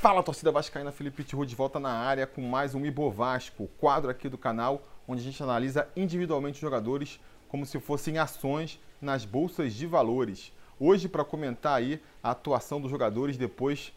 Fala torcida vascaína, Felipe Tiru de volta na área com mais um Ibo Vasco, quadro aqui do canal onde a gente analisa individualmente os jogadores como se fossem ações nas bolsas de valores. Hoje para comentar aí a atuação dos jogadores depois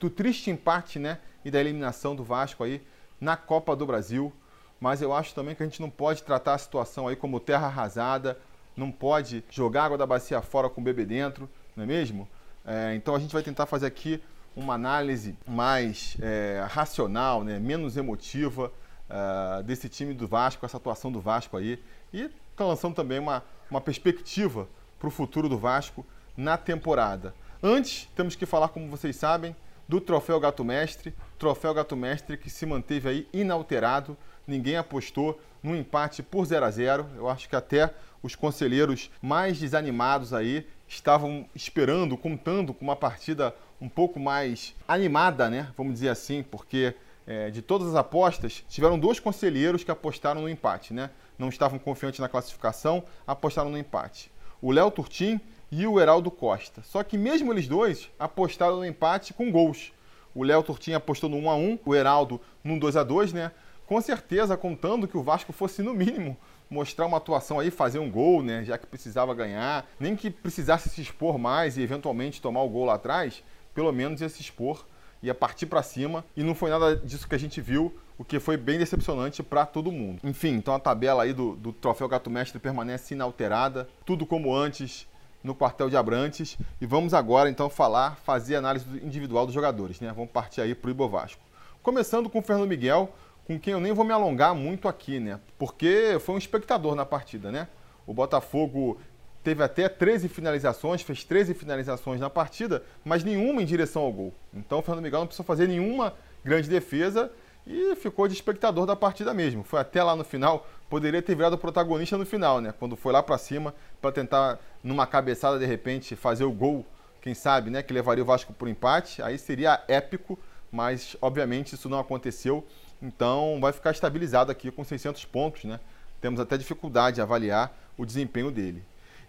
do triste empate, né, e da eliminação do Vasco aí na Copa do Brasil. Mas eu acho também que a gente não pode tratar a situação aí como terra arrasada, não pode jogar água da bacia fora com o bebê dentro, não é mesmo? É, então a gente vai tentar fazer aqui uma análise mais é, racional, né, menos emotiva uh, desse time do Vasco, essa atuação do Vasco aí. E está lançando também uma, uma perspectiva para o futuro do Vasco na temporada. Antes, temos que falar, como vocês sabem, do Troféu Gato Mestre. Troféu Gato Mestre que se manteve aí inalterado. Ninguém apostou no empate por 0 a 0 Eu acho que até os conselheiros mais desanimados aí estavam esperando, contando com uma partida um pouco mais animada, né? Vamos dizer assim, porque é, de todas as apostas, tiveram dois conselheiros que apostaram no empate, né? Não estavam confiantes na classificação, apostaram no empate. O Léo Turtim e o Heraldo Costa. Só que mesmo eles dois apostaram no empate com gols. O Léo Turtim apostou no 1 a 1, o Heraldo no 2 a 2, né? Com certeza contando que o Vasco fosse no mínimo mostrar uma atuação aí, fazer um gol, né? Já que precisava ganhar, nem que precisasse se expor mais e eventualmente tomar o gol lá atrás, pelo menos ia se expor, ia partir para cima e não foi nada disso que a gente viu, o que foi bem decepcionante para todo mundo. Enfim, então a tabela aí do, do Troféu Gato Mestre permanece inalterada, tudo como antes no quartel de Abrantes e vamos agora então falar, fazer análise individual dos jogadores, né? Vamos partir aí pro Ibo Vasco. Começando com o Fernando Miguel, com quem eu nem vou me alongar muito aqui, né? Porque foi um espectador na partida, né? O Botafogo teve até 13 finalizações, fez 13 finalizações na partida, mas nenhuma em direção ao gol. Então o Fernando Miguel não precisou fazer nenhuma grande defesa e ficou de espectador da partida mesmo. Foi até lá no final, poderia ter virado protagonista no final, né? Quando foi lá para cima para tentar numa cabeçada de repente fazer o gol, quem sabe, né, que levaria o Vasco para o empate, aí seria épico, mas obviamente isso não aconteceu. Então vai ficar estabilizado aqui com 600 pontos, né? Temos até dificuldade de avaliar o desempenho dele.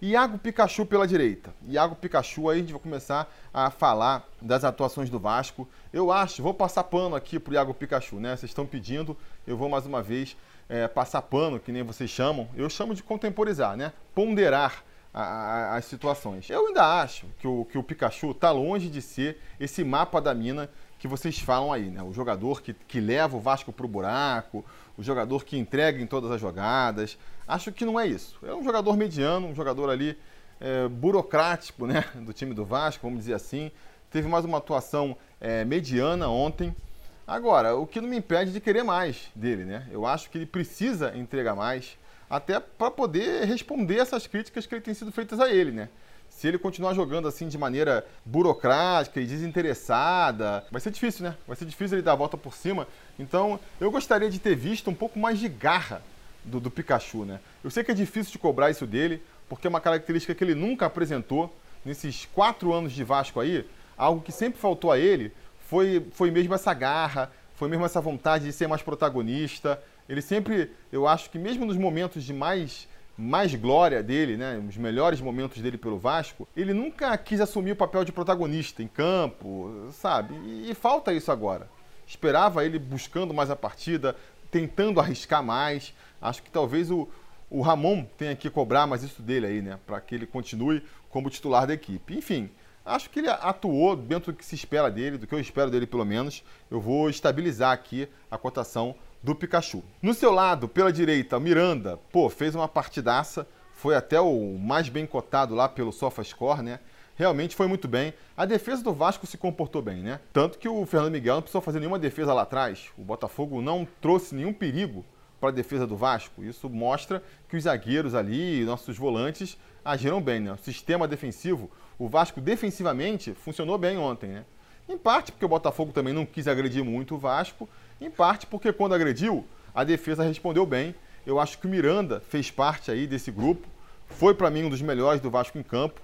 Iago Pikachu pela direita. Iago Pikachu, aí a gente vai começar a falar das atuações do Vasco. Eu acho, vou passar pano aqui pro Iago Pikachu, né? Vocês estão pedindo, eu vou mais uma vez é, passar pano, que nem vocês chamam. Eu chamo de contemporizar, né? Ponderar a, a, as situações. Eu ainda acho que o, que o Pikachu está longe de ser esse mapa da mina que vocês falam aí, né? O jogador que, que leva o Vasco para o buraco, o jogador que entrega em todas as jogadas. Acho que não é isso. É um jogador mediano, um jogador ali é, burocrático, né? Do time do Vasco, vamos dizer assim. Teve mais uma atuação é, mediana ontem. Agora, o que não me impede de querer mais dele, né? Eu acho que ele precisa entregar mais, até para poder responder essas críticas que têm sido feitas a ele, né? Se ele continuar jogando assim de maneira burocrática e desinteressada, vai ser difícil, né? Vai ser difícil ele dar a volta por cima. Então, eu gostaria de ter visto um pouco mais de garra do, do Pikachu, né? Eu sei que é difícil de cobrar isso dele, porque é uma característica que ele nunca apresentou nesses quatro anos de Vasco aí. Algo que sempre faltou a ele foi, foi mesmo essa garra, foi mesmo essa vontade de ser mais protagonista. Ele sempre, eu acho que mesmo nos momentos de mais mais glória dele, né, os melhores momentos dele pelo Vasco, ele nunca quis assumir o papel de protagonista em campo, sabe? E, e falta isso agora. Esperava ele buscando mais a partida, tentando arriscar mais. Acho que talvez o, o Ramon tenha que cobrar mais isso dele aí, né, para que ele continue como titular da equipe. Enfim, acho que ele atuou dentro do que se espera dele, do que eu espero dele pelo menos. Eu vou estabilizar aqui a cotação do Pikachu. No seu lado, pela direita, Miranda, pô, fez uma partidaça, foi até o mais bem cotado lá pelo SofaScore, né? Realmente foi muito bem. A defesa do Vasco se comportou bem, né? Tanto que o Fernando Miguel não precisou fazer nenhuma defesa lá atrás. O Botafogo não trouxe nenhum perigo para a defesa do Vasco. Isso mostra que os zagueiros ali, nossos volantes, agiram bem, né? O sistema defensivo, o Vasco defensivamente funcionou bem ontem, né? Em parte porque o Botafogo também não quis agredir muito o Vasco em parte porque quando agrediu, a defesa respondeu bem. Eu acho que o Miranda fez parte aí desse grupo. Foi para mim um dos melhores do Vasco em campo.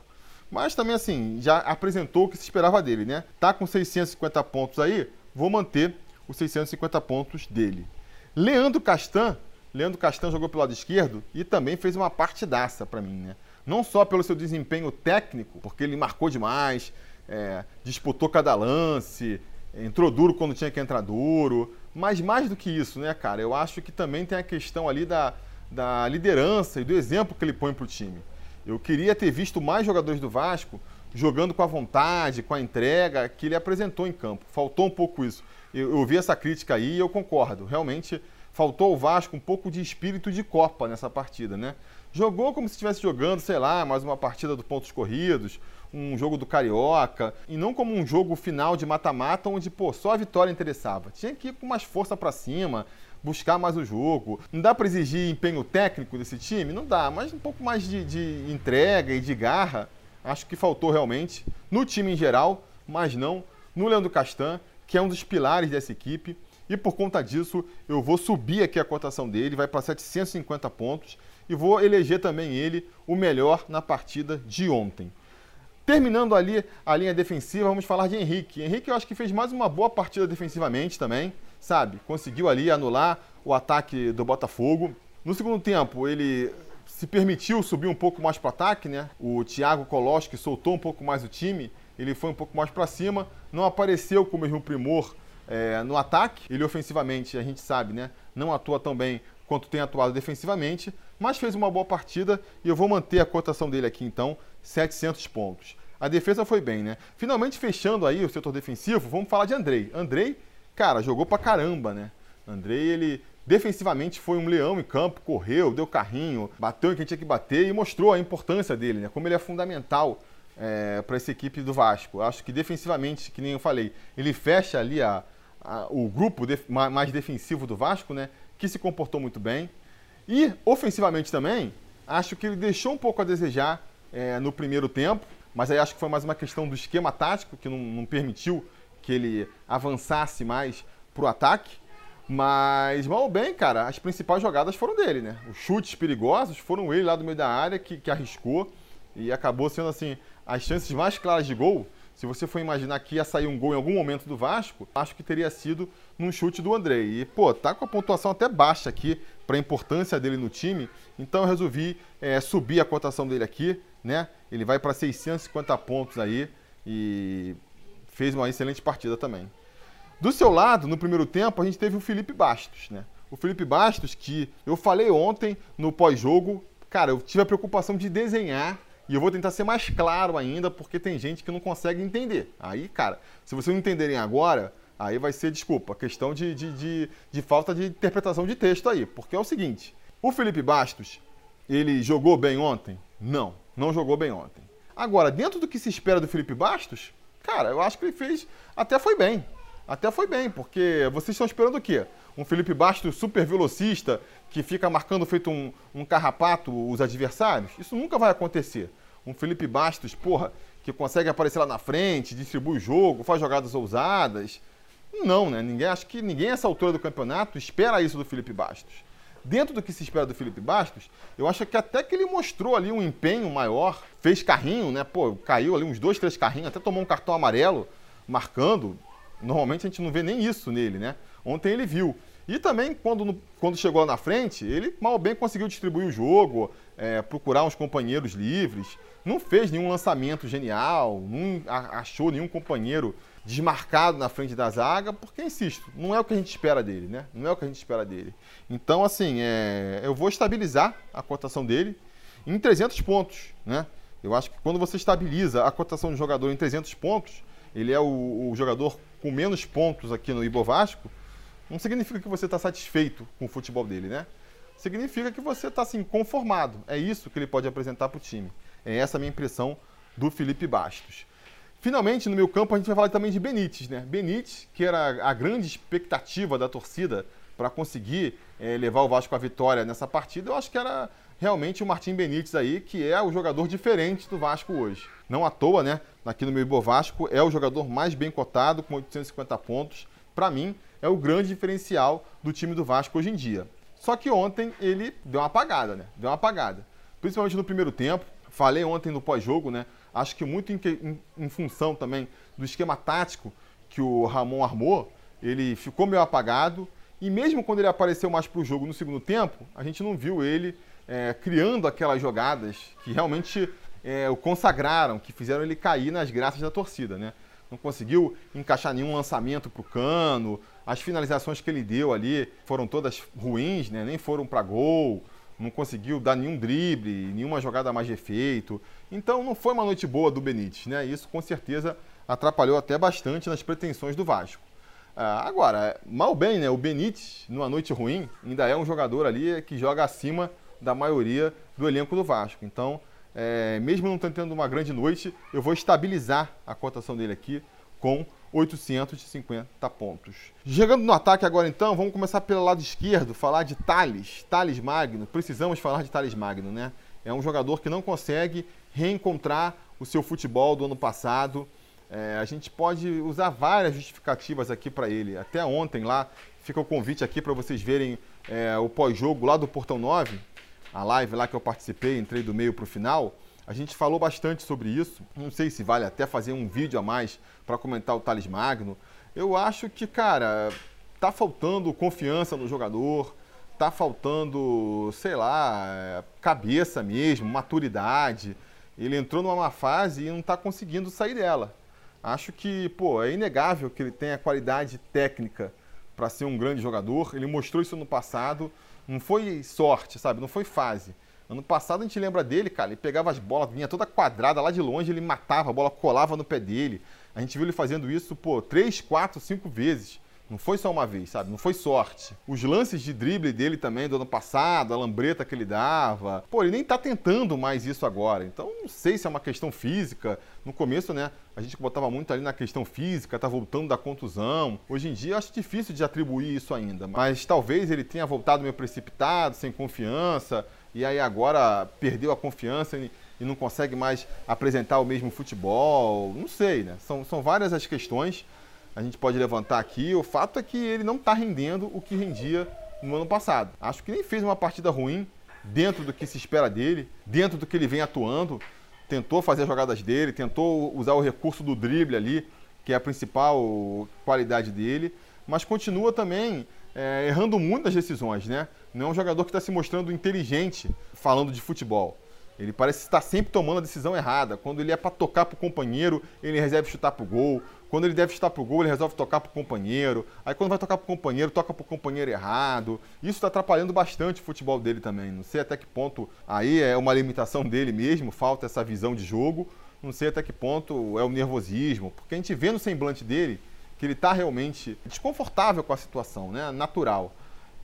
Mas também assim, já apresentou o que se esperava dele, né? Tá com 650 pontos aí, vou manter os 650 pontos dele. Leandro Castan, Leandro Castan jogou pelo lado esquerdo e também fez uma partidaça para mim, né? Não só pelo seu desempenho técnico, porque ele marcou demais, é, disputou cada lance, entrou duro quando tinha que entrar duro. Mas mais do que isso, né, cara? Eu acho que também tem a questão ali da, da liderança e do exemplo que ele põe para o time. Eu queria ter visto mais jogadores do Vasco jogando com a vontade, com a entrega que ele apresentou em campo. Faltou um pouco isso. Eu, eu vi essa crítica aí e eu concordo. Realmente faltou ao Vasco um pouco de espírito de Copa nessa partida, né? Jogou como se estivesse jogando, sei lá, mais uma partida do pontos corridos, um jogo do Carioca, e não como um jogo final de mata-mata onde, pô, só a vitória interessava. Tinha que ir com mais força para cima, buscar mais o jogo. Não dá para exigir empenho técnico desse time? Não dá, mas um pouco mais de, de entrega e de garra, acho que faltou realmente no time em geral, mas não no Leandro Castan, que é um dos pilares dessa equipe. E por conta disso, eu vou subir aqui a cotação dele, vai para 750 pontos e vou eleger também ele o melhor na partida de ontem. Terminando ali a linha defensiva, vamos falar de Henrique. Henrique eu acho que fez mais uma boa partida defensivamente também, sabe? Conseguiu ali anular o ataque do Botafogo. No segundo tempo, ele se permitiu subir um pouco mais para o ataque, né? O Thiago Koloski soltou um pouco mais o time, ele foi um pouco mais para cima, não apareceu com o mesmo primor é, no ataque. Ele ofensivamente, a gente sabe, né? Não atua tão bem quanto tem atuado defensivamente, mas fez uma boa partida e eu vou manter a cotação dele aqui então, 700 pontos. A defesa foi bem, né? Finalmente fechando aí o setor defensivo, vamos falar de Andrei. Andrei, cara, jogou pra caramba, né? Andrei, ele defensivamente foi um leão em campo, correu, deu carrinho, bateu em quem tinha que bater e mostrou a importância dele, né? Como ele é fundamental é, para essa equipe do Vasco. Acho que defensivamente, que nem eu falei, ele fecha ali a, a o grupo mais defensivo do Vasco, né? Que se comportou muito bem. E ofensivamente também, acho que ele deixou um pouco a desejar é, no primeiro tempo, mas aí acho que foi mais uma questão do esquema tático que não, não permitiu que ele avançasse mais para o ataque. Mas, mal ou bem, cara, as principais jogadas foram dele, né? Os chutes perigosos foram ele lá do meio da área que, que arriscou e acabou sendo, assim, as chances mais claras de gol. Se você for imaginar que ia sair um gol em algum momento do Vasco, acho que teria sido num chute do André. E, pô, tá com a pontuação até baixa aqui para a importância dele no time, então eu resolvi é, subir a cotação dele aqui, né? Ele vai para 650 pontos aí e fez uma excelente partida também. Do seu lado, no primeiro tempo, a gente teve o Felipe Bastos, né? O Felipe Bastos, que eu falei ontem no pós-jogo, cara, eu tive a preocupação de desenhar e eu vou tentar ser mais claro ainda, porque tem gente que não consegue entender. Aí, cara, se vocês não entenderem agora, aí vai ser, desculpa, questão de, de, de, de falta de interpretação de texto aí. Porque é o seguinte: o Felipe Bastos, ele jogou bem ontem? Não não jogou bem ontem. Agora, dentro do que se espera do Felipe Bastos, cara, eu acho que ele fez. Até foi bem. Até foi bem, porque vocês estão esperando o quê? Um Felipe Bastos super velocista que fica marcando feito um, um carrapato os adversários? Isso nunca vai acontecer. Um Felipe Bastos, porra, que consegue aparecer lá na frente, distribui o jogo, faz jogadas ousadas. Não, né? Ninguém, acho que ninguém nessa altura do campeonato espera isso do Felipe Bastos dentro do que se espera do Felipe Bastos, eu acho que até que ele mostrou ali um empenho maior, fez carrinho, né? Pô, caiu ali uns dois, três carrinhos, até tomou um cartão amarelo marcando. Normalmente a gente não vê nem isso nele, né? Ontem ele viu. E também, quando, quando chegou na frente, ele mal bem conseguiu distribuir o jogo, é, procurar uns companheiros livres. Não fez nenhum lançamento genial, não achou nenhum companheiro desmarcado na frente da zaga, porque, insisto, não é o que a gente espera dele, né? Não é o que a gente espera dele. Então, assim, é, eu vou estabilizar a cotação dele em 300 pontos, né? Eu acho que quando você estabiliza a cotação de jogador em 300 pontos, ele é o, o jogador com menos pontos aqui no Ibo Vasco, não significa que você está satisfeito com o futebol dele, né? Significa que você está assim, conformado. É isso que ele pode apresentar para o time. É essa a minha impressão do Felipe Bastos. Finalmente, no meu campo, a gente vai falar também de Benítez, né? Benítez, que era a grande expectativa da torcida para conseguir é, levar o Vasco à vitória nessa partida, eu acho que era realmente o Martim Benítez aí, que é o jogador diferente do Vasco hoje. Não à toa, né? Aqui no meu Ibo Vasco, é o jogador mais bem cotado, com 850 pontos. Para mim, é o grande diferencial do time do Vasco hoje em dia. Só que ontem ele deu uma apagada, né? Deu uma apagada. Principalmente no primeiro tempo. Falei ontem no pós-jogo, né? Acho que muito em, em, em, função também do esquema tático que o Ramon armou, ele ficou meio apagado. E mesmo quando ele apareceu mais para o jogo no segundo tempo, a gente não viu ele é, criando aquelas jogadas que realmente é, o consagraram, que fizeram ele cair nas graças da torcida, né? não conseguiu encaixar nenhum lançamento para o cano, as finalizações que ele deu ali foram todas ruins, né? nem foram para gol, não conseguiu dar nenhum drible, nenhuma jogada mais de efeito. Então não foi uma noite boa do Benítez, né? Isso com certeza atrapalhou até bastante nas pretensões do Vasco. Ah, agora, mal bem, né? O Benítez, numa noite ruim, ainda é um jogador ali que joga acima da maioria do elenco do Vasco. Então, é, mesmo não tendo uma grande noite, eu vou estabilizar a cotação dele aqui com 850 pontos. Chegando no ataque agora então, vamos começar pelo lado esquerdo, falar de Thales, Thales Magno. Precisamos falar de Thales Magno, né? É um jogador que não consegue reencontrar o seu futebol do ano passado. É, a gente pode usar várias justificativas aqui para ele. Até ontem lá, fica o convite aqui para vocês verem é, o pós-jogo lá do Portão 9, a live lá que eu participei, entrei do meio para o final. A gente falou bastante sobre isso. Não sei se vale até fazer um vídeo a mais para comentar o Thales Magno. Eu acho que, cara, tá faltando confiança no jogador, tá faltando, sei lá, cabeça mesmo, maturidade. Ele entrou numa fase e não está conseguindo sair dela. Acho que, pô, é inegável que ele tenha qualidade técnica para ser um grande jogador. Ele mostrou isso no passado. Não foi sorte, sabe? Não foi fase. Ano passado a gente lembra dele, cara. Ele pegava as bolas, vinha toda quadrada lá de longe, ele matava, a bola colava no pé dele. A gente viu ele fazendo isso, pô, três, quatro, cinco vezes. Não foi só uma vez, sabe? Não foi sorte. Os lances de drible dele também do ano passado, a lambreta que ele dava. Pô, ele nem tá tentando mais isso agora. Então, não sei se é uma questão física. No começo, né, a gente botava muito ali na questão física, tá voltando da contusão. Hoje em dia, acho difícil de atribuir isso ainda. Mas talvez ele tenha voltado meio precipitado, sem confiança. E aí agora perdeu a confiança e, e não consegue mais apresentar o mesmo futebol. Não sei, né? São, são várias as questões a gente pode levantar aqui. O fato é que ele não está rendendo o que rendia no ano passado. Acho que nem fez uma partida ruim dentro do que se espera dele, dentro do que ele vem atuando. Tentou fazer as jogadas dele, tentou usar o recurso do drible ali, que é a principal qualidade dele, mas continua também é, errando muito nas decisões, né? Não é um jogador que está se mostrando inteligente falando de futebol. Ele parece estar sempre tomando a decisão errada. Quando ele é para tocar para o companheiro, ele reserva chutar para o gol. Quando ele deve chutar para o gol, ele resolve tocar para o companheiro. Aí quando vai tocar para o companheiro, toca para o companheiro errado. Isso está atrapalhando bastante o futebol dele também. Não sei até que ponto aí é uma limitação dele mesmo, falta essa visão de jogo. Não sei até que ponto é o nervosismo. Porque a gente vê no semblante dele que ele está realmente desconfortável com a situação, né? Natural.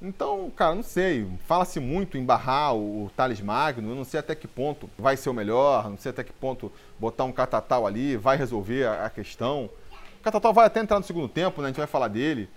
Então, cara, não sei. Fala-se muito em barrar o, Thales Magno. Eu não sei até que ponto vai ser o melhor. Não sei até que ponto botar um catatal ali vai resolver a, a questão. O catatal vai até entrar no segundo tempo, né? A gente vai falar dele.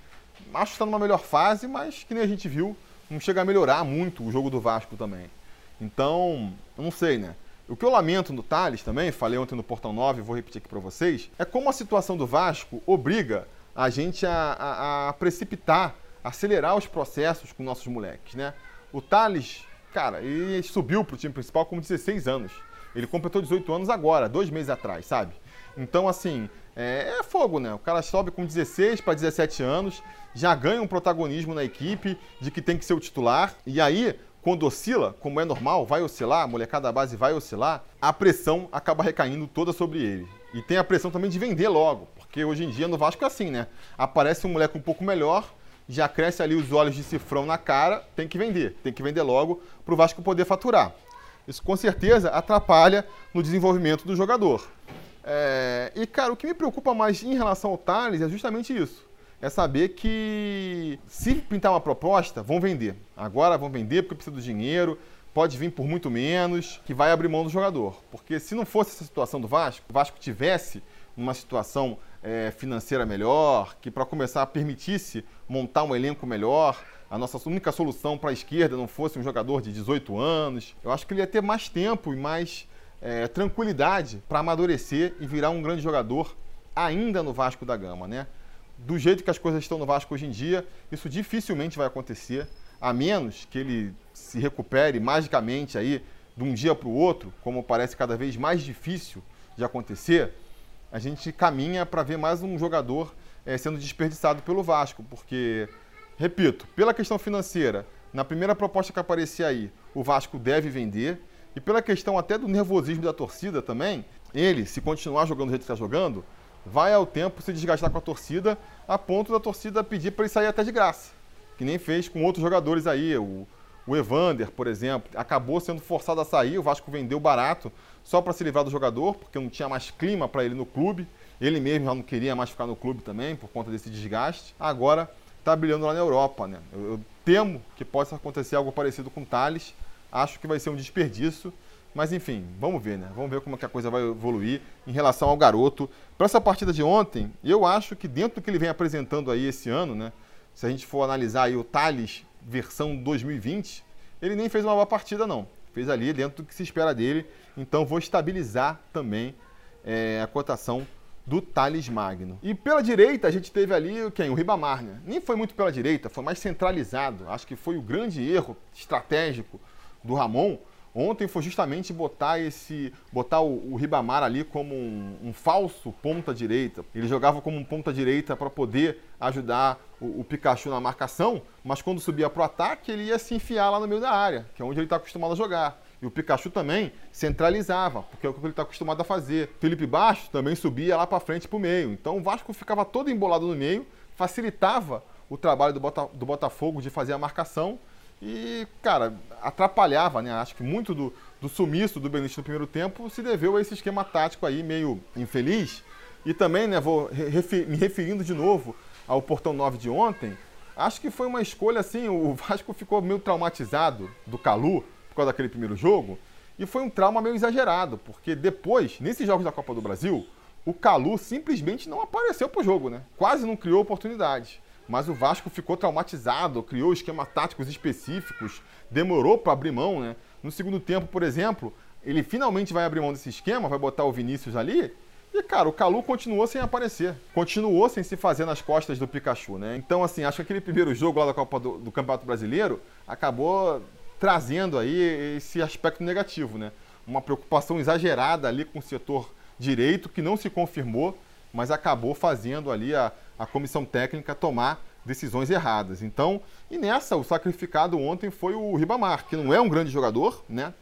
Acho que está numa melhor fase, mas que nem a gente viu, não chega a melhorar muito o jogo do Vasco também. Então, eu não sei, né? O que eu lamento no Thales também, falei ontem no Portão 9, vou repetir aqui para vocês, é como a situação do Vasco obriga a gente a, a, a precipitar acelerar os processos com nossos moleques, né? O Thales, cara, ele subiu para o time principal com 16 anos. Ele completou 18 anos agora, dois meses atrás, sabe? Então, assim, é, é fogo, né? O cara sobe com 16 para 17 anos, já ganha um protagonismo na equipe de que tem que ser o titular. E aí, quando oscila, como é normal, vai oscilar, a molecada da base vai oscilar, a pressão acaba recaindo toda sobre ele. E tem a pressão também de vender logo, porque hoje em dia no Vasco é assim, né? Aparece um moleque um pouco melhor, já cresce ali os olhos de cifrão na cara, tem que vender, tem que vender logo para o Vasco poder faturar. Isso com certeza atrapalha no desenvolvimento do jogador. É, e, cara, o que me preocupa mais em relação ao Thales é justamente isso. É saber que se pintar uma proposta, vão vender. Agora vão vender porque precisa do dinheiro, pode vir por muito menos, que vai abrir mão do jogador. Porque se não fosse essa situação do Vasco, o Vasco tivesse uma situação é, financeira melhor, que para começar permitisse montar um elenco melhor, a nossa única solução para a esquerda não fosse um jogador de 18 anos, eu acho que ele ia ter mais tempo e mais é, tranquilidade para amadurecer e virar um grande jogador ainda no Vasco da Gama, né? Do jeito que as coisas estão no Vasco hoje em dia, isso dificilmente vai acontecer, a menos que ele se recupere magicamente aí de um dia para o outro, como parece cada vez mais difícil de acontecer a gente caminha para ver mais um jogador é, sendo desperdiçado pelo Vasco, porque, repito, pela questão financeira, na primeira proposta que aparecer aí, o Vasco deve vender, e pela questão até do nervosismo da torcida também, ele, se continuar jogando do jeito que está jogando, vai ao tempo se desgastar com a torcida, a ponto da torcida pedir para ele sair até de graça. Que nem fez com outros jogadores aí, o, o Evander, por exemplo, acabou sendo forçado a sair, o Vasco vendeu barato só para se livrar do jogador, porque não tinha mais clima para ele no clube. Ele mesmo já não queria mais ficar no clube também, por conta desse desgaste. Agora está brilhando lá na Europa, né? Eu, eu, temo que possa acontecer algo parecido com o Thales. Acho que vai ser um desperdício. Mas enfim, vamos ver, né? Vamos ver como é que a coisa vai evoluir em relação ao garoto. Para essa partida de ontem, eu acho que dentro do que ele vem apresentando aí esse ano, né? Se a gente for analisar aí o Thales versão 2020, ele nem fez uma boa partida, não. Fez ali dentro do que se espera dele. Então vou estabilizar também é, a cotação do Thales Magno. E pela direita a gente teve ali quem? O Ribamar, né? Nem foi muito pela direita, foi mais centralizado. Acho que foi o grande erro estratégico do Ramon. Ontem foi justamente botar esse, botar o, o Ribamar ali como um, um, falso ponta direita. Ele jogava como um ponta direita para poder ajudar o, o, Pikachu na marcação, mas quando subia para o ataque ele ia se enfiar lá no meio da área, que é onde ele está acostumado a jogar. E o Pikachu também centralizava, porque é o que ele está acostumado a fazer. Felipe Baixo também subia lá para frente para o meio. Então o Vasco ficava todo embolado no meio, facilitava o trabalho do, Bota, do Botafogo de fazer a marcação e, cara, atrapalhava, né? Acho que muito do, do sumiço do Benítez no primeiro tempo se deveu a esse esquema tático aí meio infeliz. E também, né, vou refer, me referindo de novo ao Portão 9 de ontem, acho que foi uma escolha assim, o Vasco ficou meio traumatizado do Calu, por causa daquele primeiro jogo. E foi um trauma meio exagerado, porque depois, nesses jogos da Copa do Brasil, o Calu simplesmente não apareceu pro jogo, né? Quase não criou oportunidade. Mas o Vasco ficou traumatizado, criou esquemas táticos específicos, demorou para abrir mão, né? No segundo tempo, por exemplo, ele finalmente vai abrir mão desse esquema, vai botar o Vinícius ali. E, cara, o Calu continuou sem aparecer. Continuou sem se fazer nas costas do Pikachu, né? Então, assim, acho que aquele primeiro jogo lá da Copa do, do Campeonato Brasileiro acabou trazendo aí esse aspecto negativo, né? Uma preocupação exagerada ali com o setor direito que não se confirmou, mas acabou fazendo ali a, a comissão técnica tomar decisões erradas. Então, e nessa, o sacrificado ontem foi o Ribamar, que não é um grande jogador, né?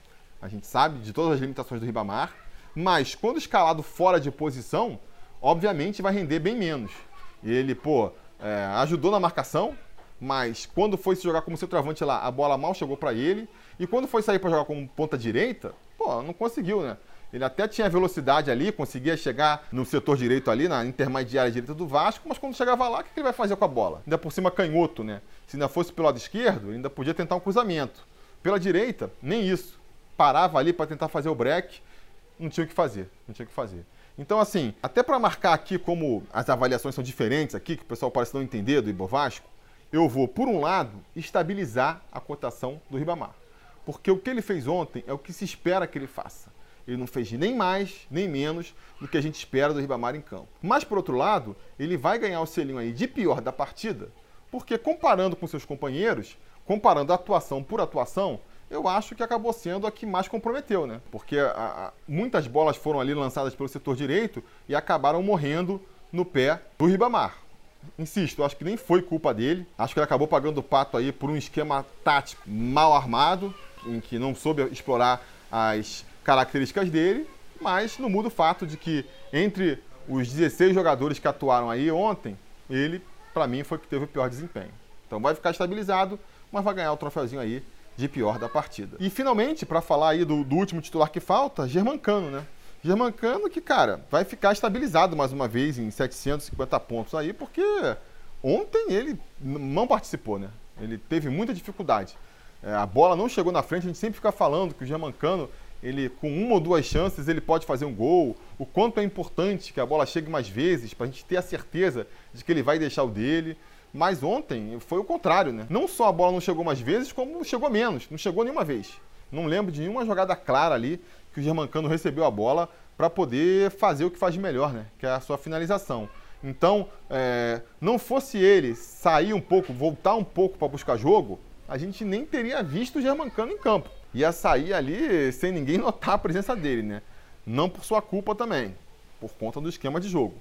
A gente sabe de todas as limitações do Ribamar, mas quando escalado fora de posição, obviamente vai render bem menos. Ele, pô, é, ajudou na marcação, mas quando foi se jogar como centroavante lá, a bola mal chegou para ele. E quando foi sair para jogar como ponta direita, pô, não conseguiu, né? Ele até tinha velocidade ali, conseguia chegar no setor direito ali, na intermediária direita do Vasco, mas quando chegava lá, o que ele vai fazer com a bola? Ainda por cima canhoto, né? Se ainda fosse pelo lado esquerdo, ainda podia tentar um cruzamento. Pela direita, nem isso. Parava ali para tentar fazer o break, não tinha o que fazer, não tinha o que fazer. Então, assim, até para marcar aqui como as avaliações são diferentes aqui, que o pessoal parece não entender do Ibovasco, eu vou, por um lado, estabilizar a cotação do Ribamar. Porque o que ele fez ontem é o que se espera que ele faça. Ele não fez nem mais, nem menos do que a gente espera do Ribamar em campo. Mas, por outro lado, ele vai ganhar o selinho aí de pior da partida, porque comparando com seus companheiros, comparando atuação por atuação, eu acho que acabou sendo a que mais comprometeu, né? Porque a, a, muitas bolas foram ali lançadas pelo setor direito e acabaram morrendo no pé do Ribamar. Insisto, acho que nem foi culpa dele. Acho que ele acabou pagando o pato aí por um esquema tático mal armado, em que não soube explorar as características dele, mas não muda o fato de que entre os 16 jogadores que atuaram aí ontem, ele, para mim, foi que teve o pior desempenho. Então vai ficar estabilizado, mas vai ganhar o troféuzinho aí de pior da partida. E finalmente, para falar aí do, do, último titular que falta, Germancano, né? Germancano que, cara, vai ficar estabilizado mais uma vez em 750 pontos aí, porque ontem ele não participou, né? Ele teve muita dificuldade. É, a bola não chegou na frente, a gente sempre fica falando que o Germancano, ele com uma ou duas chances, ele pode fazer um gol. O quanto é importante que a bola chegue mais vezes, para a gente ter a certeza de que ele vai deixar o dele. Mas ontem foi o contrário, né? Não só a bola não chegou mais vezes, como chegou menos. Não chegou nenhuma vez. Não lembro de nenhuma jogada clara ali que o Germancano recebeu a bola para poder fazer o que faz de melhor, né? Que é a sua finalização. Então, é, não fosse ele sair um pouco, voltar um pouco para buscar jogo, a gente nem teria visto o Germancano em campo. Ia sair ali sem ninguém notar a presença dele, né? Não por sua culpa também, por conta do esquema de jogo.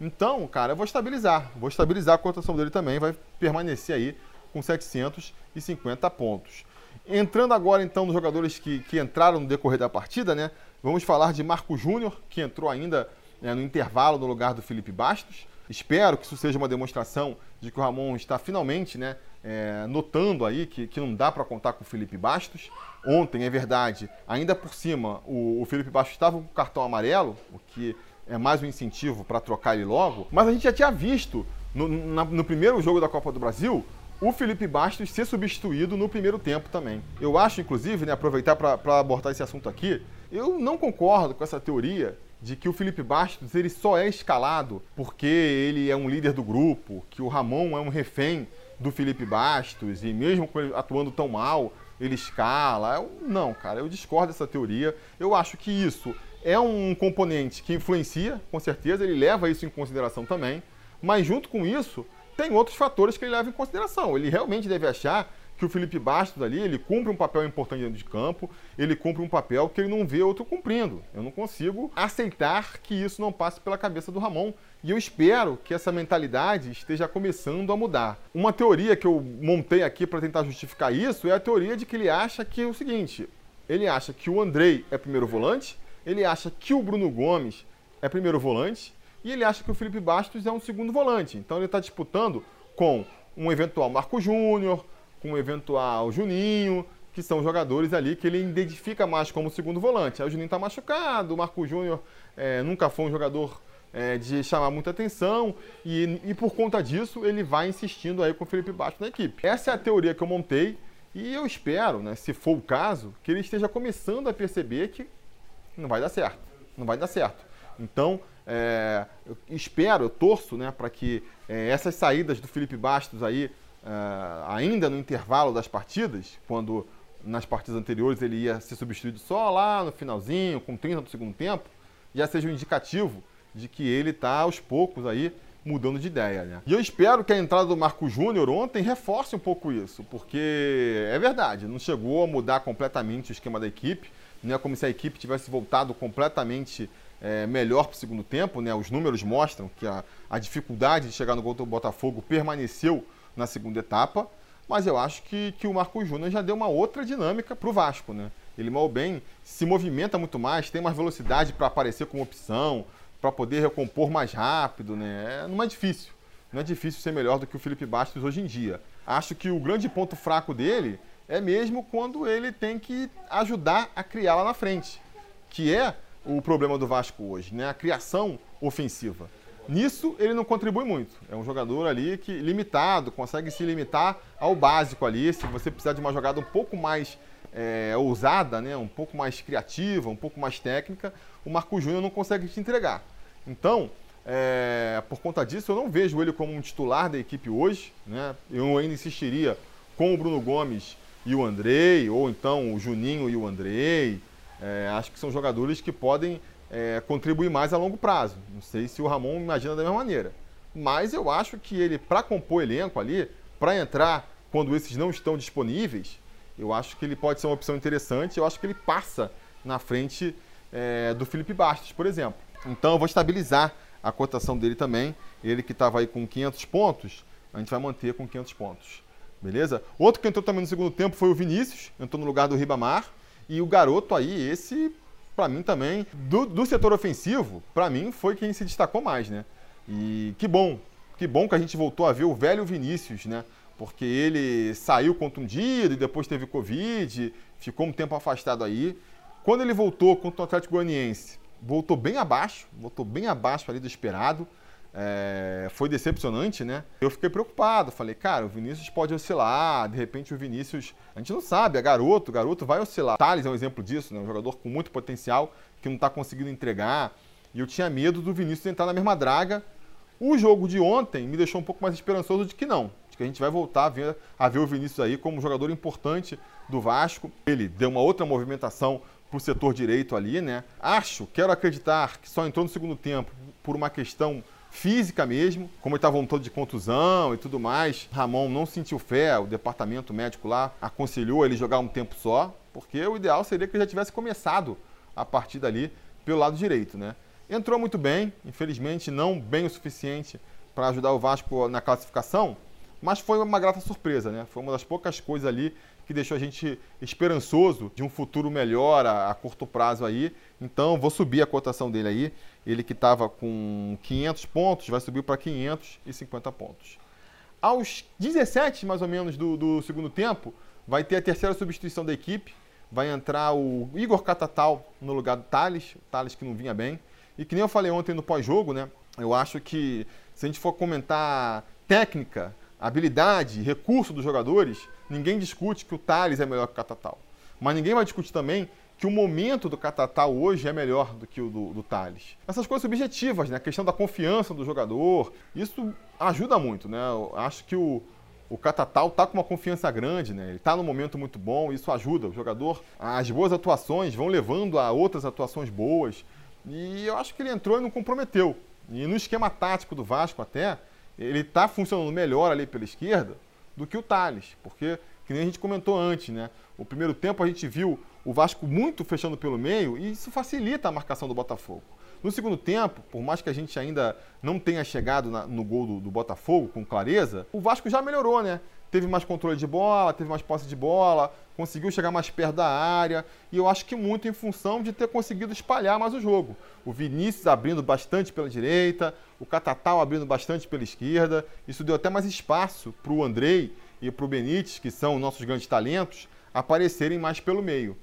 Então, cara, eu vou estabilizar. Vou estabilizar a cotação dele também, vai permanecer aí com 750 pontos. Entrando agora então nos jogadores que, que entraram no decorrer da partida, né? Vamos falar de Marco Júnior, que entrou ainda né, no intervalo no lugar do Felipe Bastos. Espero que isso seja uma demonstração de que o Ramon está finalmente né, é, notando aí que, que não dá para contar com o Felipe Bastos. Ontem, é verdade, ainda por cima, o, o Felipe Bastos estava com cartão amarelo, o que é mais um incentivo para trocar ele logo. Mas a gente já tinha visto no, na, no primeiro jogo da Copa do Brasil o Felipe Bastos ser substituído no primeiro tempo também. Eu acho, inclusive, né, aproveitar para abordar esse assunto aqui, eu não concordo com essa teoria de que o Felipe Bastos ele só é escalado porque ele é um líder do grupo, que o Ramon é um refém do Felipe Bastos e mesmo atuando tão mal, ele escala. Eu, não, cara, eu discordo dessa teoria. Eu acho que isso é um componente que influencia, com certeza, ele leva isso em consideração também, mas junto com isso, tem outros fatores que ele leva em consideração. Ele realmente deve achar que o Felipe Bastos ali, ele cumpre um papel importante dentro de campo, ele cumpre um papel que ele não vê outro cumprindo. Eu não consigo aceitar que isso não passe pela cabeça do Ramon. E eu espero que essa mentalidade esteja começando a mudar. Uma teoria que eu montei aqui para tentar justificar isso é a teoria de que ele acha que é o seguinte: ele acha que o Andrei é primeiro volante, ele acha que o Bruno Gomes é primeiro volante e ele acha que o Felipe Bastos é um segundo volante. Então ele está disputando com um eventual Marco Júnior, com o eventual Juninho, que são jogadores ali que ele identifica mais como segundo volante. Aí o Juninho está machucado, o Marco Júnior é, nunca foi um jogador é, de chamar muita atenção e, e, por conta disso ele vai insistindo aí com o Felipe Bastos na equipe. Essa é a teoria que eu montei e eu espero, né, se for o caso, que ele esteja começando a perceber que não vai dar certo, não vai dar certo. Então, é, eu espero, eu torço né, para que é, essas saídas do Felipe Bastos aí uh, ainda no intervalo das partidas, quando nas partidas anteriores ele ia ser substituído só lá no finalzinho, com 30 do segundo tempo, já seja um indicativo de que ele está aos poucos aí mudando de ideia, né? E eu espero que a entrada do Marco Júnior ontem reforce um pouco isso, porque é verdade, não chegou a mudar completamente o esquema da equipe, não é como se a equipe tivesse voltado completamente é, melhor para o segundo tempo, né? Os números mostram que a, a dificuldade de chegar no gol do Botafogo permaneceu na segunda etapa, mas eu acho que, que o Marco Júnior já deu uma outra dinâmica para o Vasco, né? Ele mal bem se movimenta muito mais, tem mais velocidade para aparecer como opção, para poder recompor mais rápido, né? É, não é difícil. Não é difícil ser melhor do que o Felipe Bastos hoje em dia. Acho que o grande ponto fraco dele é mesmo quando ele tem que ajudar a criar lá na frente, que é o problema do Vasco hoje, né? A criação ofensiva. Nisso ele não contribui muito. É um jogador ali que limitado, consegue se limitar ao básico ali. Se você precisar de uma jogada um pouco mais é, ousada, né, um pouco mais criativa, um pouco mais técnica, o Marco Júnior não consegue te entregar. Então, é, por conta disso, eu não vejo ele como um titular da equipe hoje. Né? Eu ainda insistiria com o Bruno Gomes e o Andrei, ou então o Juninho e o Andrei. É, acho que são jogadores que podem é, contribuir mais a longo prazo. Não sei se o Ramon imagina da mesma maneira. Mas eu acho que ele, para compor elenco ali, para entrar quando esses não estão disponíveis, eu acho que ele pode ser uma opção interessante. Eu acho que ele passa na frente é, do Felipe Bastos, por exemplo. Então eu vou estabilizar a cotação dele também. Ele que estava aí com 500 pontos, a gente vai manter com 500 pontos. Beleza? Outro que entrou também no segundo tempo foi o Vinícius, entrou no lugar do Ribamar. E o garoto aí, esse, para mim também, do, do setor ofensivo, para mim foi quem se destacou mais, né? E que bom, que bom que a gente voltou a ver o velho Vinícius, né? porque ele saiu contundido e depois teve Covid, ficou um tempo afastado aí. Quando ele voltou contra o Atlético Goianiense, voltou bem abaixo, voltou bem abaixo ali do esperado. É, foi decepcionante, né? Eu fiquei preocupado, falei, cara, o Vinícius pode oscilar, de repente o Vinícius, a gente não sabe, é garoto, garoto vai oscilar. Thales é um exemplo disso, né? Um jogador com muito potencial que não está conseguindo entregar. E eu tinha medo do Vinícius entrar na mesma draga. O jogo de ontem me deixou um pouco mais esperançoso de que não que a gente vai voltar a ver, a ver o Vinícius aí como um jogador importante do Vasco. Ele deu uma outra movimentação para o setor direito ali, né? Acho, quero acreditar que só entrou no segundo tempo por uma questão física mesmo, como ele estava um todo de contusão e tudo mais. Ramon não sentiu fé, o departamento médico lá aconselhou ele jogar um tempo só, porque o ideal seria que ele já tivesse começado a partida ali pelo lado direito, né? Entrou muito bem, infelizmente não bem o suficiente para ajudar o Vasco na classificação, mas foi uma grata surpresa, né? Foi uma das poucas coisas ali que deixou a gente esperançoso de um futuro melhor a, a curto prazo aí. Então, vou subir a cotação dele aí. Ele que estava com 500 pontos, vai subir para 550 pontos. Aos 17, mais ou menos, do, do segundo tempo, vai ter a terceira substituição da equipe. Vai entrar o Igor Catatal no lugar do Thales, Thales que não vinha bem. E que nem eu falei ontem no pós-jogo, né? Eu acho que se a gente for comentar técnica, habilidade, recurso dos jogadores, ninguém discute que o Thales é melhor que o Catatal. Mas ninguém vai discutir também que o momento do Catatal hoje é melhor do que o do, do Thales. Essas coisas subjetivas, né? A questão da confiança do jogador, isso ajuda muito, né? Eu acho que o, o Catatal está com uma confiança grande, né? Ele está num momento muito bom, isso ajuda o jogador. As boas atuações vão levando a outras atuações boas. E eu acho que ele entrou e não comprometeu. E no esquema tático do Vasco até, ele está funcionando melhor ali pela esquerda do que o Thales, porque que nem a gente comentou antes, né? O primeiro tempo a gente viu o Vasco muito fechando pelo meio e isso facilita a marcação do Botafogo. No segundo tempo, por mais que a gente ainda não tenha chegado na, no gol do, do, Botafogo com clareza, o Vasco já melhorou, né? Teve mais controle de bola, teve mais posse de bola, conseguiu chegar mais perto da área e eu acho que muito em função de ter conseguido espalhar mais o jogo. O Vinícius abrindo bastante pela direita, o Catatal abrindo bastante pela esquerda, isso deu até mais espaço para o Andrei e para o Benítez, que são nossos grandes talentos, aparecerem mais pelo meio.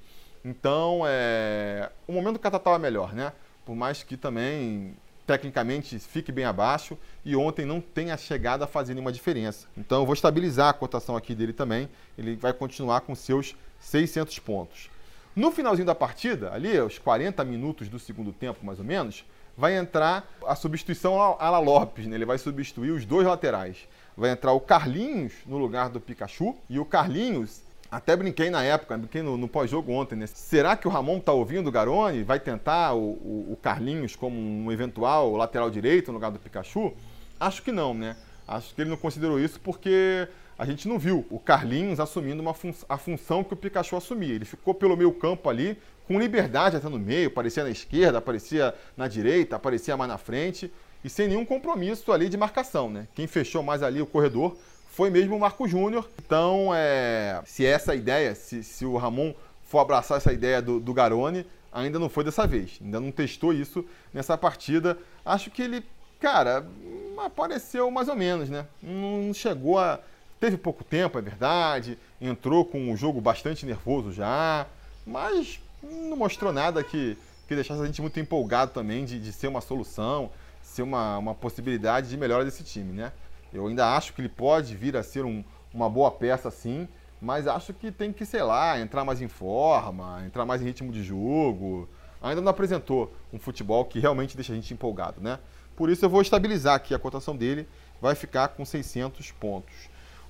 Então, é... o momento do Catatal é melhor, né? Por mais que também tecnicamente fique bem abaixo e ontem não tenha chegado a fazer nenhuma diferença. Então eu vou estabilizar a cotação aqui dele também. Ele vai continuar com seus 600 pontos. No finalzinho da partida, ali, aos 40 minutos do segundo tempo, mais ou menos, vai entrar a substituição Ala Lopes, né? Ele vai substituir os dois laterais. Vai entrar o Carlinhos no lugar do Pikachu e o Carlinhos até brinquei na época, brinquei no, no pós-jogo ontem, né? Será que o Ramon tá ouvindo o Garoni? Vai tentar o, o, o, Carlinhos como um eventual lateral direito no lugar do Pikachu? Acho que não, né? Acho que ele não considerou isso porque a gente não viu o Carlinhos assumindo uma fun a função que o Pikachu assumia. Ele ficou pelo meio campo ali, com liberdade até no meio, aparecia na esquerda, aparecia na direita, aparecia mais na frente, e sem nenhum compromisso ali de marcação, né? Quem fechou mais ali o corredor foi mesmo o Marco Júnior. Então, é, se essa ideia, se, se o Ramon for abraçar essa ideia do, do Garone, ainda não foi dessa vez. Ainda não testou isso nessa partida. Acho que ele, cara, apareceu mais ou menos, né? Não chegou a. Teve pouco tempo, é verdade. Entrou com um jogo bastante nervoso já. Mas não mostrou nada que, que deixasse a gente muito empolgado também de, de ser uma solução, ser uma, uma possibilidade de melhora desse time, né? Eu ainda acho que ele pode vir a ser um, uma boa peça, sim, mas acho que tem que, sei lá, entrar mais em forma, entrar mais em ritmo de jogo. Ainda não apresentou um futebol que realmente deixa a gente empolgado, né? Por isso eu vou estabilizar aqui a cotação dele, vai ficar com 600 pontos.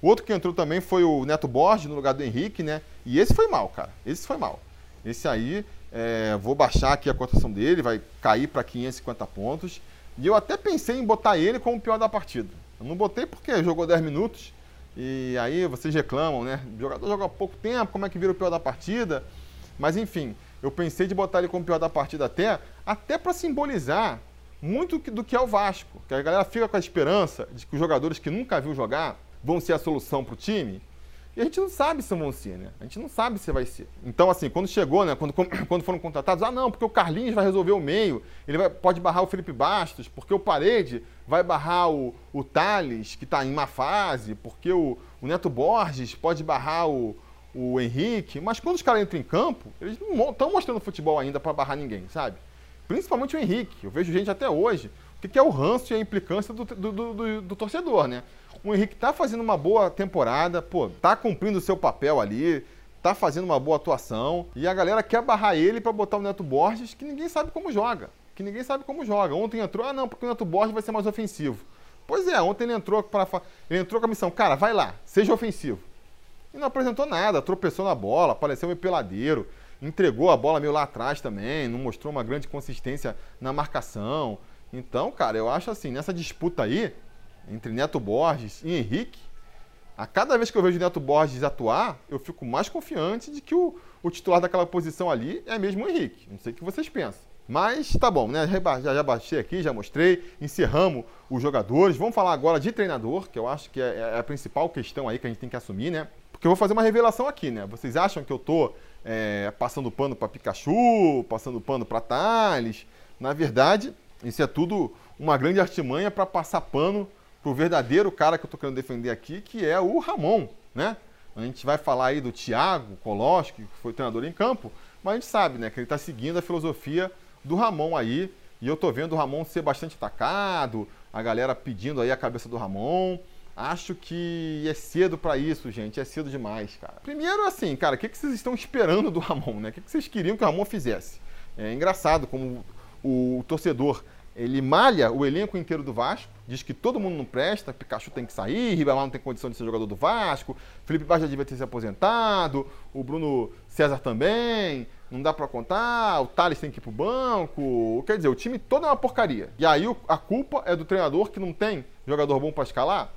O outro que entrou também foi o Neto Borges no lugar do Henrique, né? E esse foi mal, cara. Esse foi mal. Esse aí, é, vou baixar aqui a cotação dele, vai cair para 550 pontos. E eu até pensei em botar ele como o pior da partida. Eu não botei porque jogou 10 minutos. E aí vocês reclamam, né? O jogador joga pouco tempo, como é que vira o pior da partida? Mas enfim, eu pensei de botar ele como pior da partida até, até para simbolizar muito do que é o Vasco. Que a galera fica com a esperança de que os jogadores que nunca viu jogar vão ser a solução para o time. E a gente não sabe se vão ser, né? A gente não sabe se vai ser. Então, assim, quando chegou, né? Quando, quando foram contratados, ah, não, porque o Carlinhos vai resolver o meio, ele vai, pode barrar o Felipe Bastos, porque o Parede vai barrar o, o Thales, que está em má fase, porque o, o Neto Borges pode barrar o, o Henrique. Mas quando os caras entram em campo, eles não estão mostrando futebol ainda para barrar ninguém, sabe? Principalmente o Henrique. Eu vejo gente até hoje. O que é o ranço e a implicância do, do, do, do torcedor, né? O Henrique tá fazendo uma boa temporada, pô, tá cumprindo o seu papel ali, tá fazendo uma boa atuação e a galera quer barrar ele para botar o Neto Borges, que ninguém sabe como joga. Que ninguém sabe como joga. Ontem entrou, ah não, porque o Neto Borges vai ser mais ofensivo. Pois é, ontem ele entrou para ele entrou com a missão, cara, vai lá, seja ofensivo. E não apresentou nada, tropeçou na bola, apareceu meio peladeiro, entregou a bola meio lá atrás também, não mostrou uma grande consistência na marcação. Então, cara, eu acho assim, nessa disputa aí, entre Neto Borges e Henrique, a cada vez que eu vejo Neto Borges atuar, eu fico mais confiante de que o, o titular daquela posição ali é mesmo o Henrique. Não sei o que vocês pensam. Mas tá bom, né? Já, já baixei aqui, já mostrei, encerramos os jogadores. Vamos falar agora de treinador, que eu acho que é, é a principal questão aí que a gente tem que assumir, né? Porque eu vou fazer uma revelação aqui, né? Vocês acham que eu tô é, passando pano para Pikachu, passando pano para Thales? Na verdade, Isso é tudo uma grande artimanha para passar pano pro verdadeiro cara que eu tô querendo defender aqui, que é o Ramon, né? A gente vai falar aí do Thiago Colosso, que foi treinador em campo, mas a gente sabe, né, que ele está seguindo a filosofia do Ramon aí, e eu tô vendo o Ramon ser bastante atacado, a galera pedindo aí a cabeça do Ramon. Acho que é cedo para isso, gente. É cedo demais, cara. Primeiro, assim, cara, o que, vocês estão esperando do Ramon, né? O que, vocês queriam que o Ramon fizesse? É engraçado como o, torcedor ele malha o elenco inteiro do Vasco, diz que todo mundo não presta, Pikachu tem que sair, Ribamar não tem condição de ser jogador do Vasco, Felipe Vaz já devia ter se aposentado, o Bruno César também, não dá para contar, o Thales tem que ir pro banco, quer dizer, o time todo é uma porcaria. E aí a culpa é do treinador que não tem jogador bom para escalar?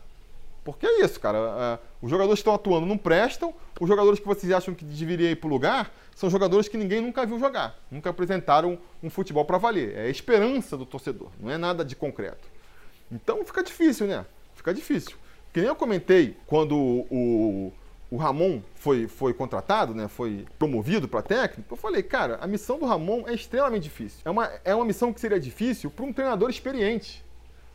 Porque é isso, cara. É, os jogadores que estão atuando não prestam, os jogadores que vocês acham que deveriam ir para o lugar são jogadores que ninguém nunca viu jogar, nunca apresentaram um futebol para valer. É a esperança do torcedor, não é nada de concreto. Então fica difícil, né? Fica difícil. Que nem eu comentei quando o, o Ramon foi, foi contratado, né? Foi promovido para técnico. Eu falei, cara, a missão do Ramon é extremamente difícil. É uma, é uma missão que seria difícil para um treinador experiente.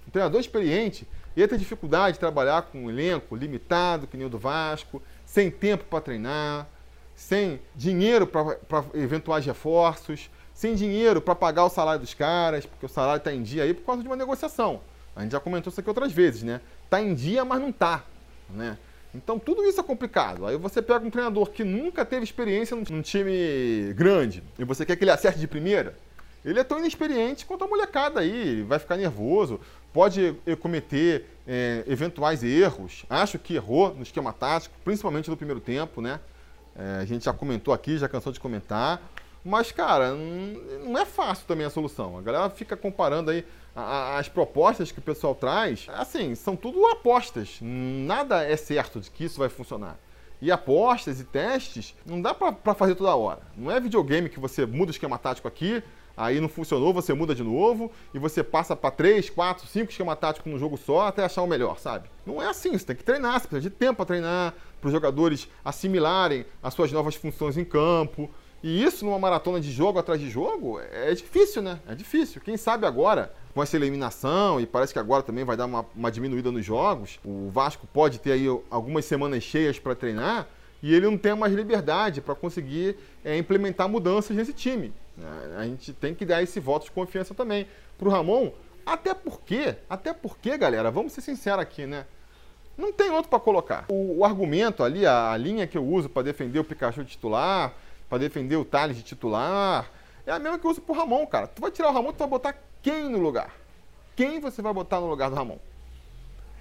Um treinador experiente ia ter dificuldade de trabalhar com um elenco limitado, que nem o do Vasco, sem tempo para treinar, sem dinheiro para eventuais reforços, sem dinheiro para pagar o salário dos caras, porque o salário está em dia aí por causa de uma negociação. A gente já comentou isso aqui outras vezes, né? Está em dia, mas não está, né? Então tudo isso é complicado. Aí você pega um treinador que nunca teve experiência num time grande e você quer que ele acerte de primeira, ele é tão inexperiente quanto a molecada aí, vai ficar nervoso, pode cometer é, eventuais erros. Acho que errou no esquema tático, principalmente no primeiro tempo, né? É, a gente já comentou aqui, já cansou de comentar. Mas, cara, não é fácil também a solução. A galera fica comparando aí as propostas que o pessoal traz. Assim, são tudo apostas. Nada é certo de que isso vai funcionar. E apostas e testes não dá para fazer toda hora. Não é videogame que você muda o esquema tático aqui, aí não funcionou, você muda de novo e você passa para 3, 4, 5 esquema tático no jogo só até achar o melhor, sabe? Não é assim, você tem que treinar, você precisa de tempo para treinar, para os jogadores assimilarem as suas novas funções em campo. E isso numa maratona de jogo atrás de jogo é difícil, né? É difícil. Quem sabe agora, com essa eliminação, e parece que agora também vai dar uma, uma diminuída nos jogos, o Vasco pode ter aí algumas semanas cheias para treinar e ele não tem mais liberdade para conseguir é, implementar mudanças nesse time. A gente tem que dar esse voto de confiança também para o Ramon, até porque, até porque, galera, vamos ser sinceros aqui, né? Não tem outro para colocar. O, o, argumento ali, a, a linha que eu uso para defender o Pikachu de titular, para defender o Thales de titular, é a mesma que eu uso pro Ramon, cara. Tu vai tirar o Ramon, tu vai botar quem no lugar? Quem você vai botar no lugar do Ramon?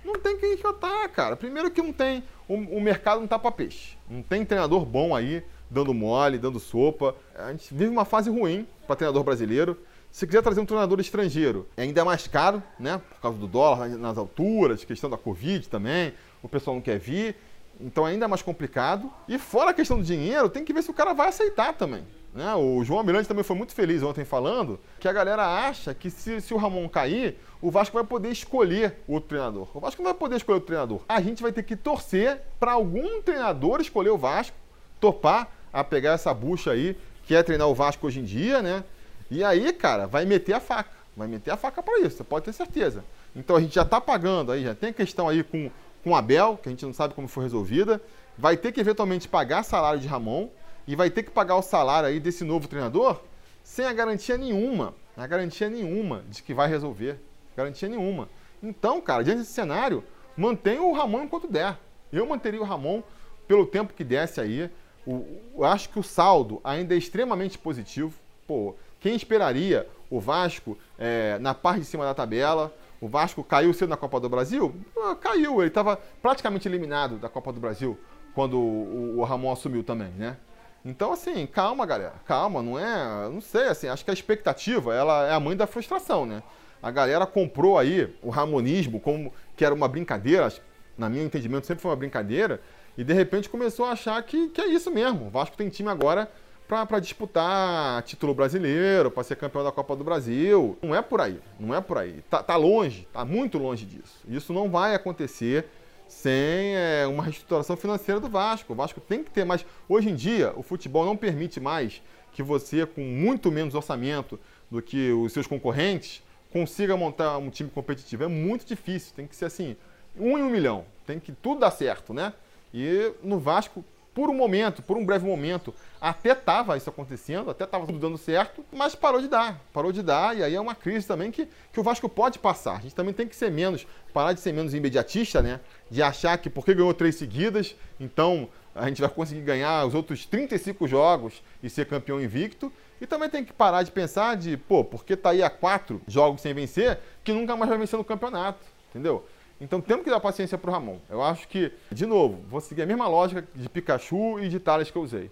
Não tem quem botar, cara. Primeiro que não tem, o, o mercado não tá para peixe. Não tem treinador bom aí dando mole, dando sopa. A gente vive uma fase ruim para treinador brasileiro. Se quiser trazer um treinador estrangeiro, é ainda mais caro, né? Por causa do dólar nas alturas, questão da Covid também, o pessoal não quer vir. Então é ainda mais complicado. E fora a questão do dinheiro, tem que ver se o cara vai aceitar também. Né? O João Almirante também foi muito feliz ontem falando que a galera acha que se, se o Ramon cair, o Vasco vai poder escolher outro treinador. O Vasco não vai poder escolher outro treinador. A gente vai ter que torcer para algum treinador escolher o Vasco, topar a pegar essa bucha aí, que é treinar o Vasco hoje em dia, né? E aí, cara, vai meter a faca. Vai meter a faca para isso, você pode ter certeza. Então a gente já está pagando aí, já tem questão aí com, com Abel, que a gente não sabe como foi resolvida. Vai ter que eventualmente pagar salário de Ramon e vai ter que pagar o salário aí desse novo treinador sem a garantia nenhuma, a garantia nenhuma de que vai resolver. Garantia nenhuma. Então, cara, diante desse cenário, mantenha o Ramon enquanto der. Eu manteria o Ramon pelo tempo que desse aí. O, eu acho que o saldo ainda é extremamente positivo. Pô, quem esperaria o Vasco é, na parte de cima da tabela? O Vasco caiu cedo na Copa do Brasil? Ah, caiu, ele estava praticamente eliminado da Copa do Brasil quando o, o Ramon assumiu também, né? Então, assim, calma, galera. Calma, não é. Não sei, assim, acho que a expectativa ela é a mãe da frustração, né? A galera comprou aí o ramonismo como que era uma brincadeira, na meu entendimento sempre foi uma brincadeira, e de repente começou a achar que, que é isso mesmo. O Vasco tem time agora para disputar título brasileiro, para ser campeão da Copa do Brasil. Não é por aí, não é por aí. Tá, tá longe, tá muito longe disso. Isso não vai acontecer sem é, uma reestruturação financeira do Vasco. O Vasco tem que ter mais. Hoje em dia, o futebol não permite mais que você, com muito menos orçamento do que os seus concorrentes, consiga montar um time competitivo. É muito difícil, tem que ser assim, um em um milhão. Tem que tudo dar certo, né? E no Vasco, por um momento, por um breve momento, até estava isso acontecendo, até estava tudo dando certo, mas parou de dar. Parou de dar, e aí é uma crise também que, que o Vasco pode passar. A gente também tem que ser menos, parar de ser menos imediatista, né? De achar que porque ganhou três seguidas, então a gente vai conseguir ganhar os outros 35 jogos e ser campeão invicto. E também tem que parar de pensar de, pô, porque tá aí a quatro jogos sem vencer, que nunca mais vai vencer no campeonato, entendeu? Então temos que dar paciência pro Ramon. Eu acho que, de novo, vou seguir a mesma lógica de Pikachu e de Thales que eu usei.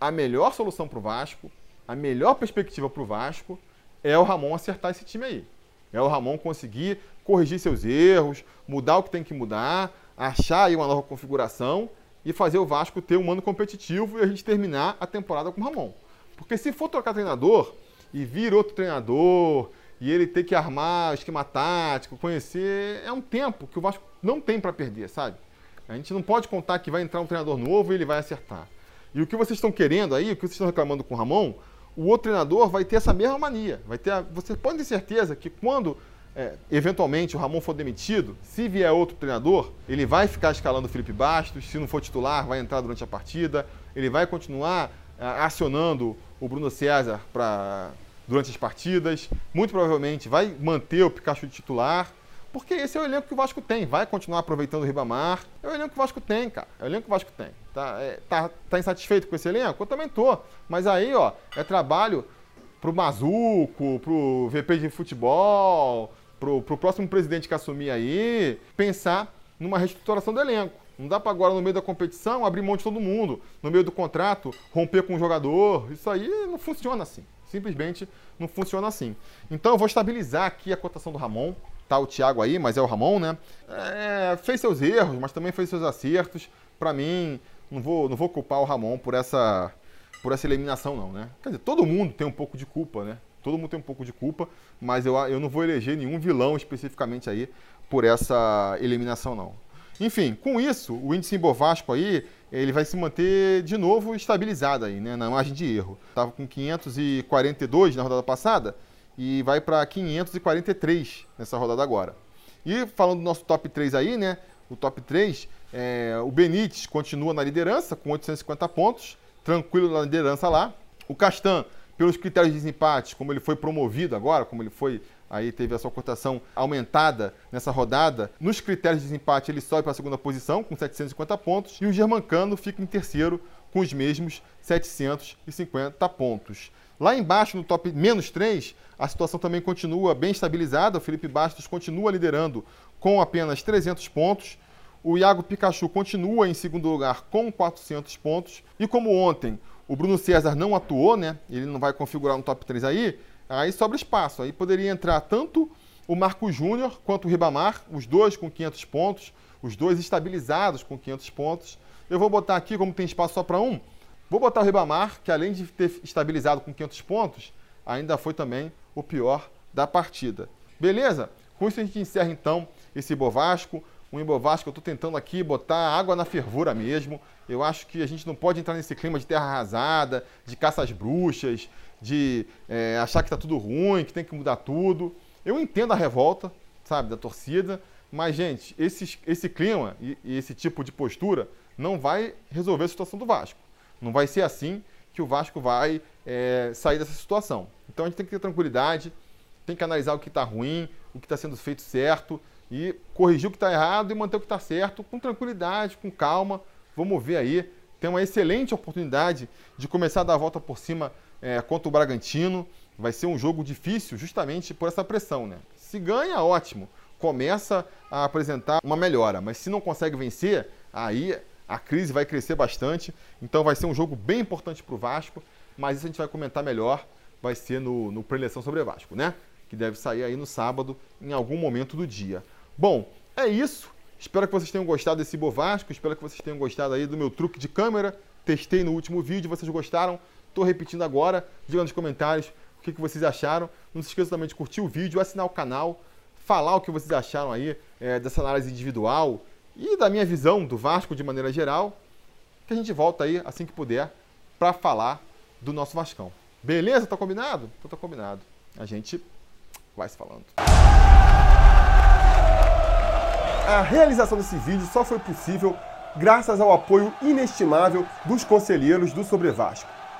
A melhor solução pro Vasco, a melhor perspectiva pro Vasco é o Ramon acertar esse time aí. É o Ramon conseguir corrigir seus erros, mudar o que tem que mudar, achar aí uma nova configuração e fazer o Vasco ter um ano competitivo e a gente terminar a temporada com o Ramon. Porque se for trocar treinador e vir outro treinador e ele ter que armar esquema tático, conhecer, é um tempo que o Vasco não tem para perder, sabe? A gente não pode contar que vai entrar um treinador novo e ele vai acertar. E o que vocês estão querendo aí, o que vocês estão reclamando com o Ramon, o outro treinador vai ter essa mesma mania. Vai ter, a, você pode ter certeza que quando é, eventualmente o Ramon for demitido, se vier outro treinador, ele vai ficar escalando o Felipe Bastos, se não for titular, vai entrar durante a partida, ele vai continuar é, acionando o Bruno César para durante as partidas, muito provavelmente vai manter o Pikachu titular, porque esse é o elenco que o Vasco tem, vai continuar aproveitando o Ribamar, é o elenco que o Vasco tem, cara, é o elenco que o Vasco tem. Tá, é, tá, tá insatisfeito com esse elenco? Eu também tô, mas aí, ó, é trabalho pro Mazuco, pro VP de futebol, pro, pro próximo presidente que assumir aí, pensar numa reestruturação do elenco. Não dá para agora, no meio da competição, abrir mão de todo mundo. No meio do contrato, romper com o jogador. Isso aí não funciona assim. Simplesmente não funciona assim. Então eu vou estabilizar aqui a cotação do Ramon. Tá o Thiago aí, mas é o Ramon, né? É, fez seus erros, mas também fez seus acertos. Para mim, não vou, não vou culpar o Ramon por essa, por essa eliminação, não, né? Quer dizer, todo mundo tem um pouco de culpa, né? Todo mundo tem um pouco de culpa, mas eu, eu não vou eleger nenhum vilão especificamente aí por essa eliminação, não. Enfim, com isso, o índice em Bovasco aí, ele vai se manter de novo estabilizado aí, né, na margem de erro. Estava com 542 na rodada passada e vai para 543 nessa rodada agora. E falando do nosso top 3 aí, né, o top 3, é, o Benítez continua na liderança com 850 pontos, tranquilo na liderança lá. O Castan, pelos critérios de desempate, como ele foi promovido agora, como ele foi aí teve a sua cotação aumentada nessa rodada. Nos critérios de desempate, ele sobe para a segunda posição com 750 pontos e o Germancano fica em terceiro com os mesmos 750 pontos. Lá embaixo, no top menos 3, a situação também continua bem estabilizada. O Felipe Bastos continua liderando com apenas 300 pontos. O Iago Pikachu continua em segundo lugar com 400 pontos. E como ontem o Bruno César não atuou, né? Ele não vai configurar no top 3 aí. Aí sobra espaço. Aí poderia entrar tanto o Marco Júnior quanto o Ribamar, os dois com 500 pontos, os dois estabilizados com 500 pontos. Eu vou botar aqui, como tem espaço só para um, vou botar o Ribamar, que além de ter estabilizado com 500 pontos, ainda foi também o pior da partida. Beleza? Com isso a gente encerra então esse Bovasco. Um Ibovasco, eu estou tentando aqui botar água na fervura mesmo. Eu acho que a gente não pode entrar nesse clima de terra arrasada, de caça às bruxas, de é, achar que está tudo ruim, que tem que mudar tudo. Eu entendo a revolta, sabe, da torcida, mas, gente, esse, esse clima e, e esse tipo de postura não vai resolver a situação do Vasco. Não vai ser assim que o Vasco vai é, sair dessa situação. Então a gente tem que ter tranquilidade, tem que analisar o que está ruim, o que está sendo feito certo e corrigir o que está errado e manter o que está certo com tranquilidade, com calma. Vamos ver aí. Tem uma excelente oportunidade de começar a dar a volta por cima é, contra o Bragantino. Vai ser um jogo difícil justamente por essa pressão, né? Se ganha, ótimo. Começa a apresentar uma melhora, mas se não consegue vencer, aí a crise vai crescer bastante. Então vai ser um jogo bem importante para o Vasco, mas isso a gente vai comentar melhor. Vai ser no, no preleção sobre Vasco, né? Que deve sair aí no sábado, em algum momento do dia. Bom, é isso. Espero que vocês tenham gostado desse Bovasco. Espero que vocês tenham gostado aí do meu truque de câmera. Testei no último vídeo, vocês gostaram? Estou repetindo agora. Diga nos comentários o que, que vocês acharam. Não se esqueça também de curtir o vídeo, assinar o canal, falar o que vocês acharam aí é, dessa análise individual e da minha visão do Vasco de maneira geral. Que a gente volta aí assim que puder para falar do nosso Vascão. Beleza? Tá combinado? Então tá combinado. A gente vai se falando. A realização desse vídeo só foi possível graças ao apoio inestimável dos conselheiros do Sobre Vasco.